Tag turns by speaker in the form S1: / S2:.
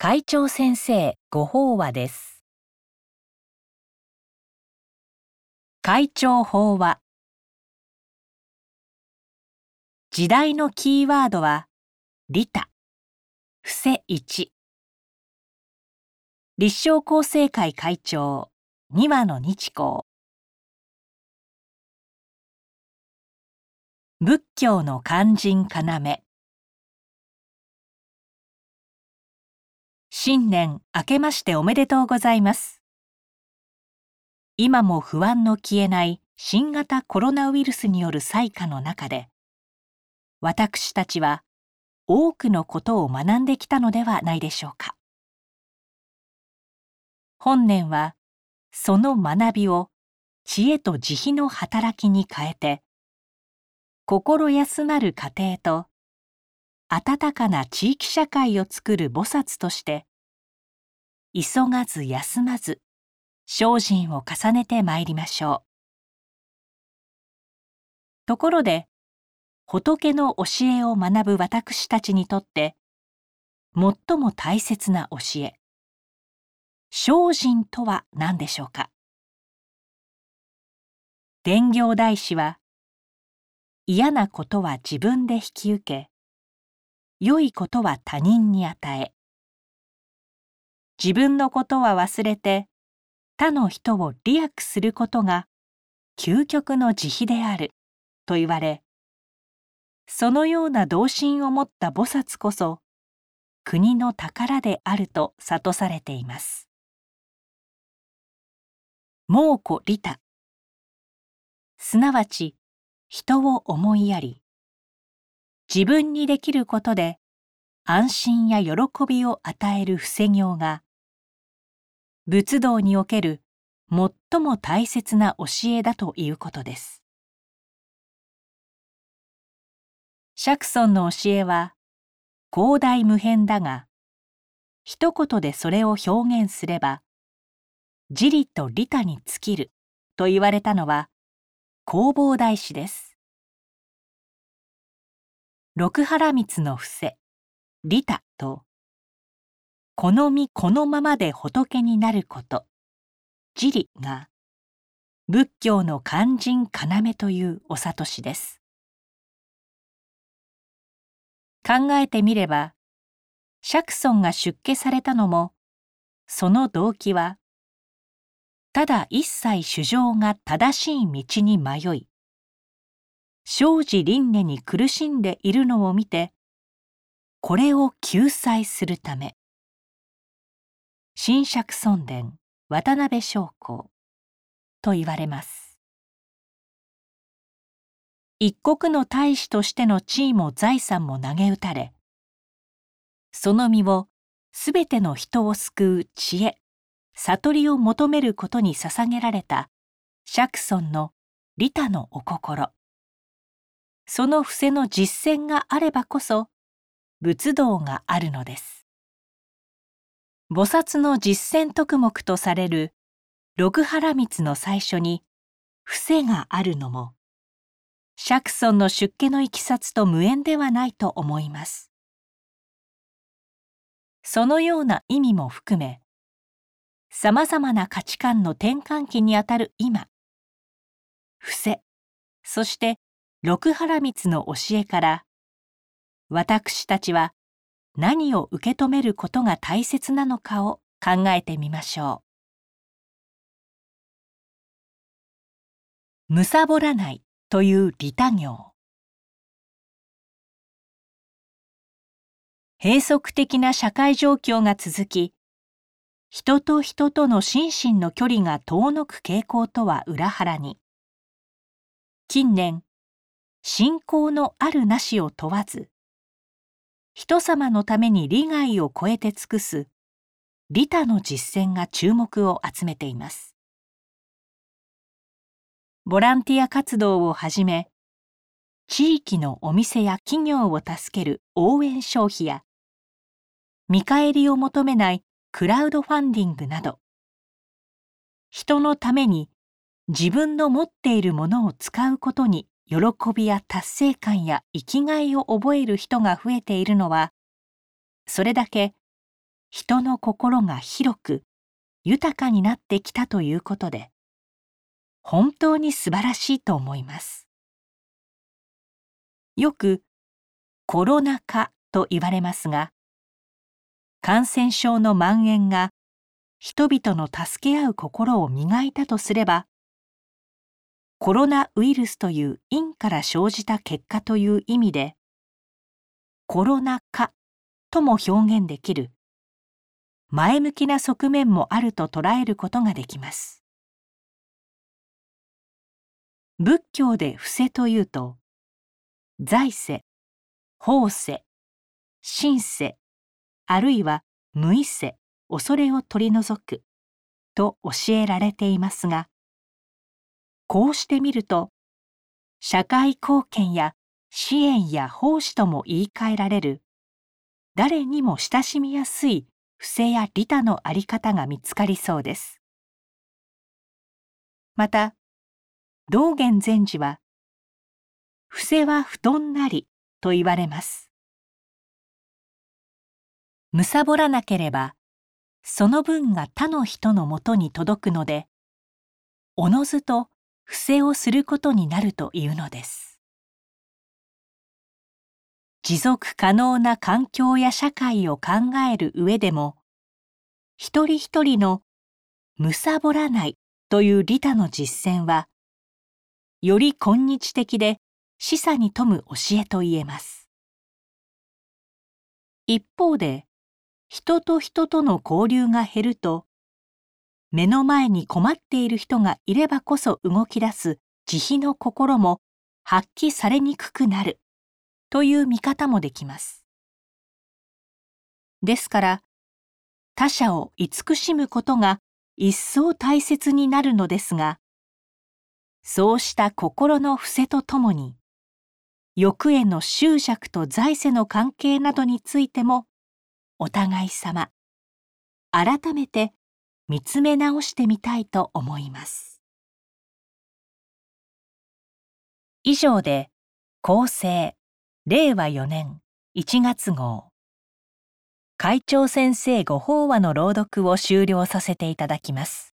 S1: 会長先生ご法話です。会長法話。時代のキーワードは利他。伏せ1立正厚生会会長二羽の日光。仏教の肝心要。新年明けましておめでとうございます。今も不安の消えない新型コロナウイルスによる災禍の中で私たちは多くのことを学んできたのではないでしょうか。本年はその学びを知恵と慈悲の働きに変えて心休まる家庭と温かな地域社会を作る菩薩として急がず休まず精進を重ねてまいりましょう。ところで仏の教えを学ぶ私たちにとって最も大切な教え精進とは何でしょうか？伝行大師は嫌なことは自分で引き受け良いことは他人に与え自分のことは忘れて他の人を利益することが究極の慈悲であると言われそのような同心を持った菩薩こそ国の宝であると諭されています。猛虎利他すなわち人を思いやり自分にできることで安心や喜びを与える伏せ行が仏道における最も大切な教えだということです。釈尊の教えは広大無辺だが一言でそれを表現すれば自利と利他に尽きると言われたのは弘法大師です。六原光の伏せ利他と好みこのままで仏になること。自利が仏教の肝心要というお諭しです。考えてみれば釈尊が出家されたのもその動機はただ一切主情が正しい道に迷い生じ輪廻に苦しんでいるのを見てこれを救済するため。新釈尊殿渡辺将校。と言われます。一国の大使としての地位も財産も投げ打たれその身をすべての人を救う知恵悟りを求めることに捧げられた釈尊の利他のお心。その伏せの実践があればこそ仏道があるのです。菩薩の実践徳目とされる六原光の最初に伏せがあるのも釈尊の出家のいきさつと無縁ではないと思います。そのような意味も含めさまざまな価値観の転換期にあたる今伏せそして六原光の教えから私たちは何を受け止めることが大切なのかを考えてみましょう。むさぼらないという利他行閉塞的な社会状況が続き人と人との心身の距離が遠のく傾向とは裏腹に近年信仰のあるなしを問わず人様のために利害を超えて尽くす利他の実践が注目を集めています。ボランティア活動をはじめ地域のお店や企業を助ける応援消費や見返りを求めないクラウドファンディングなど人のために自分の持っているものを使うことに喜びや達成感や生きがいを覚える人が増えているのはそれだけ人の心が広く豊かになってきたということで本当に素晴らしいと思います。よくコロナ禍と言われますが感染症の蔓延が人々の助け合う心を磨いたとすればコロナウイルスという因から生じた結果という意味でコロナ禍とも表現できる。前向きな側面もあると捉えることができます。仏教で伏せというと財世法世神世あるいは無意世恐れを取り除くと教えられていますがこうしてみると社会貢献や支援や奉仕とも言い換えられる誰にも親しみやすい伏せや利他のあり方が見つかりそうです。また道元禅師は「伏せは布団なり」と言われます。むさぼらなければその分が他の人のもとに届くのでおのずと伏せをすることになるというのです。持続可能な環境や社会を考える上でも一人一人のむさぼらないという利他の実践はより今日的で示唆に富む教えと言えます。一方で人と人との交流が減ると目の前に困っている人がいればこそ動き出す慈悲の心も発揮されにくくなるという見方もできます。ですから他者を慈しむことが一層大切になるのですがそうした心の伏せとともに欲への執着と財政の関係などについてもお互い様改めて見つめ直してみたいと思います。以上で厚生令和4年1月号会長先生ご法話の朗読を終了させていただきます。